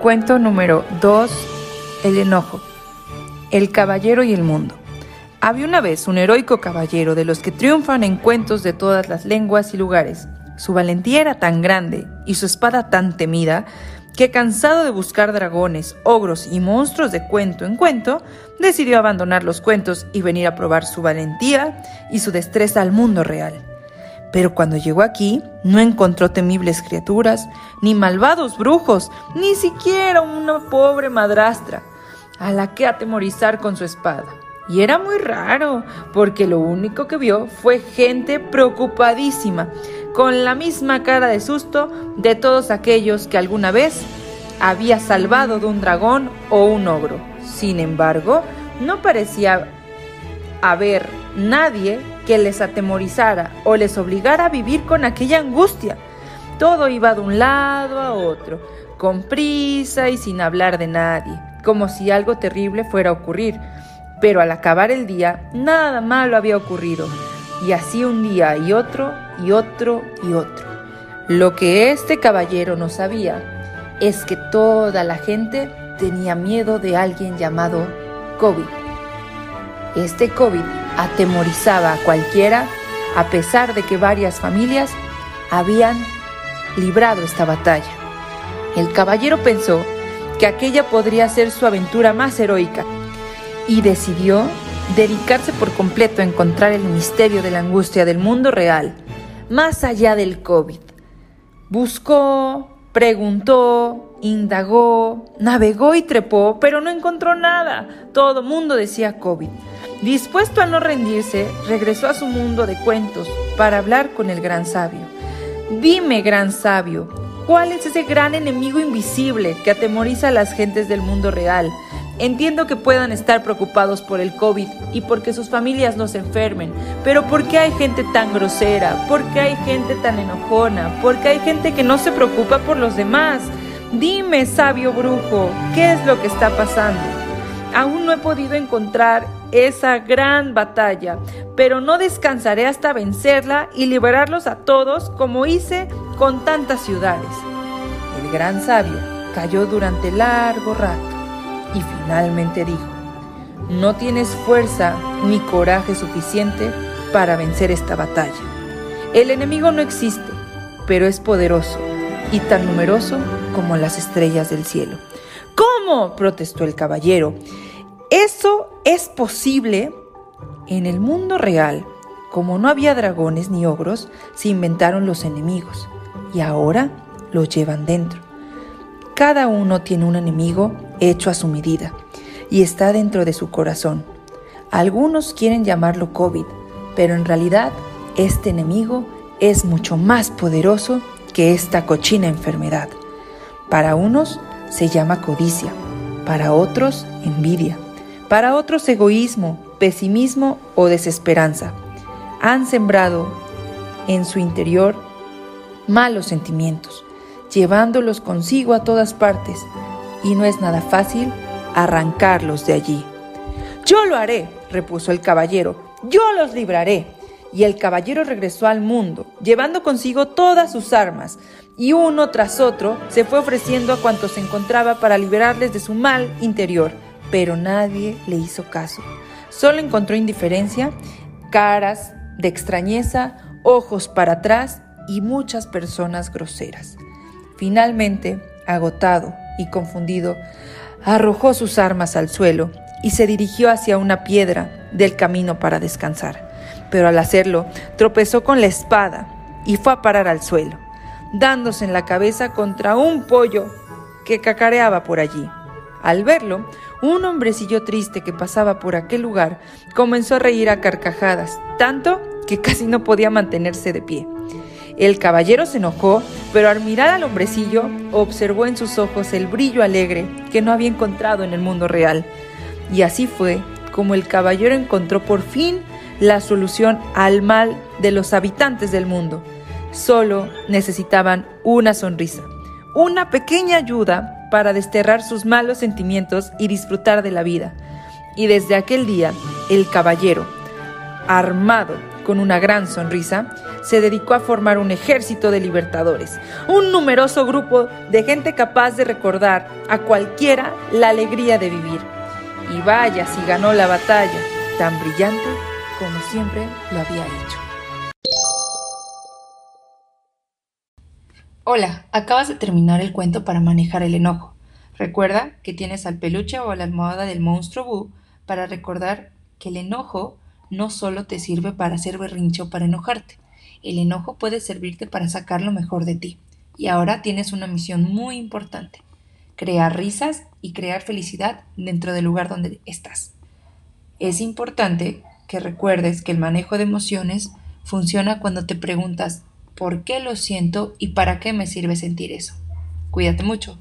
Cuento número 2. El enojo. El caballero y el mundo. Había una vez un heroico caballero de los que triunfan en cuentos de todas las lenguas y lugares. Su valentía era tan grande y su espada tan temida que cansado de buscar dragones, ogros y monstruos de cuento en cuento, decidió abandonar los cuentos y venir a probar su valentía y su destreza al mundo real. Pero cuando llegó aquí, no encontró temibles criaturas, ni malvados brujos, ni siquiera una pobre madrastra, a la que atemorizar con su espada. Y era muy raro, porque lo único que vio fue gente preocupadísima, con la misma cara de susto de todos aquellos que alguna vez había salvado de un dragón o un ogro. Sin embargo, no parecía haber nadie que les atemorizara o les obligara a vivir con aquella angustia. Todo iba de un lado a otro, con prisa y sin hablar de nadie, como si algo terrible fuera a ocurrir. Pero al acabar el día, nada malo había ocurrido. Y así un día y otro, y otro, y otro. Lo que este caballero no sabía es que toda la gente tenía miedo de alguien llamado COVID. Este COVID atemorizaba a cualquiera a pesar de que varias familias habían librado esta batalla. El caballero pensó que aquella podría ser su aventura más heroica y decidió dedicarse por completo a encontrar el misterio de la angustia del mundo real, más allá del COVID. Buscó, preguntó, indagó, navegó y trepó, pero no encontró nada. Todo mundo decía COVID. Dispuesto a no rendirse, regresó a su mundo de cuentos para hablar con el gran sabio. Dime, gran sabio, ¿cuál es ese gran enemigo invisible que atemoriza a las gentes del mundo real? Entiendo que puedan estar preocupados por el COVID y porque sus familias no se enfermen, pero ¿por qué hay gente tan grosera? ¿Por qué hay gente tan enojona? ¿Por qué hay gente que no se preocupa por los demás? Dime, sabio brujo, ¿qué es lo que está pasando? Aún no he podido encontrar esa gran batalla, pero no descansaré hasta vencerla y liberarlos a todos como hice con tantas ciudades. El gran sabio cayó durante largo rato y finalmente dijo, no tienes fuerza ni coraje suficiente para vencer esta batalla. El enemigo no existe, pero es poderoso y tan numeroso como las estrellas del cielo. ¿Cómo? protestó el caballero. Eso es posible en el mundo real. Como no había dragones ni ogros, se inventaron los enemigos y ahora los llevan dentro. Cada uno tiene un enemigo hecho a su medida y está dentro de su corazón. Algunos quieren llamarlo COVID, pero en realidad este enemigo es mucho más poderoso que esta cochina enfermedad. Para unos se llama codicia, para otros envidia para otros egoísmo, pesimismo o desesperanza. Han sembrado en su interior malos sentimientos, llevándolos consigo a todas partes, y no es nada fácil arrancarlos de allí. Yo lo haré, repuso el caballero, yo los libraré. Y el caballero regresó al mundo, llevando consigo todas sus armas, y uno tras otro se fue ofreciendo a cuantos se encontraba para liberarles de su mal interior pero nadie le hizo caso. Solo encontró indiferencia, caras de extrañeza, ojos para atrás y muchas personas groseras. Finalmente, agotado y confundido, arrojó sus armas al suelo y se dirigió hacia una piedra del camino para descansar. Pero al hacerlo, tropezó con la espada y fue a parar al suelo, dándose en la cabeza contra un pollo que cacareaba por allí. Al verlo, un hombrecillo triste que pasaba por aquel lugar comenzó a reír a carcajadas, tanto que casi no podía mantenerse de pie. El caballero se enojó, pero al mirar al hombrecillo observó en sus ojos el brillo alegre que no había encontrado en el mundo real. Y así fue como el caballero encontró por fin la solución al mal de los habitantes del mundo. Solo necesitaban una sonrisa, una pequeña ayuda para desterrar sus malos sentimientos y disfrutar de la vida. Y desde aquel día, el caballero, armado con una gran sonrisa, se dedicó a formar un ejército de libertadores, un numeroso grupo de gente capaz de recordar a cualquiera la alegría de vivir. Y vaya si ganó la batalla, tan brillante como siempre lo había hecho. Hola, acabas de terminar el cuento para manejar el enojo. Recuerda que tienes al peluche o a la almohada del monstruo Boo para recordar que el enojo no solo te sirve para hacer berrincho o para enojarte. El enojo puede servirte para sacar lo mejor de ti. Y ahora tienes una misión muy importante. Crear risas y crear felicidad dentro del lugar donde estás. Es importante que recuerdes que el manejo de emociones funciona cuando te preguntas ¿por qué lo siento y para qué me sirve sentir eso? Cuídate mucho.